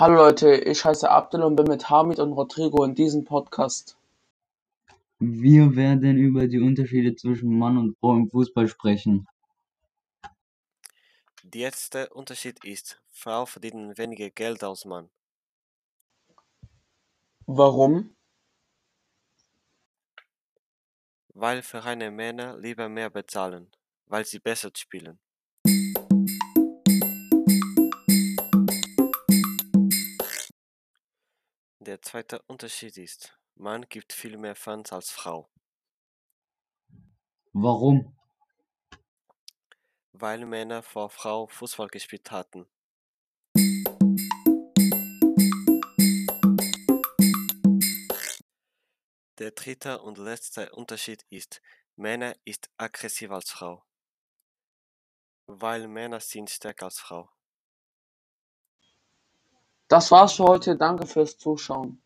Hallo Leute, ich heiße Abdel und bin mit Hamid und Rodrigo in diesem Podcast. Wir werden über die Unterschiede zwischen Mann und Frau im Fußball sprechen. Der erste Unterschied ist, Frauen verdienen weniger Geld als Mann. Warum? Weil Vereine Männer lieber mehr bezahlen, weil sie besser spielen. Der zweite Unterschied ist, Mann gibt viel mehr Fans als Frau, Warum? weil Männer vor Frau Fußball gespielt hatten. Der dritte und letzte Unterschied ist, Männer ist aggressiver als Frau, weil Männer sind stärker als Frau. Das war's für heute. Danke fürs Zuschauen.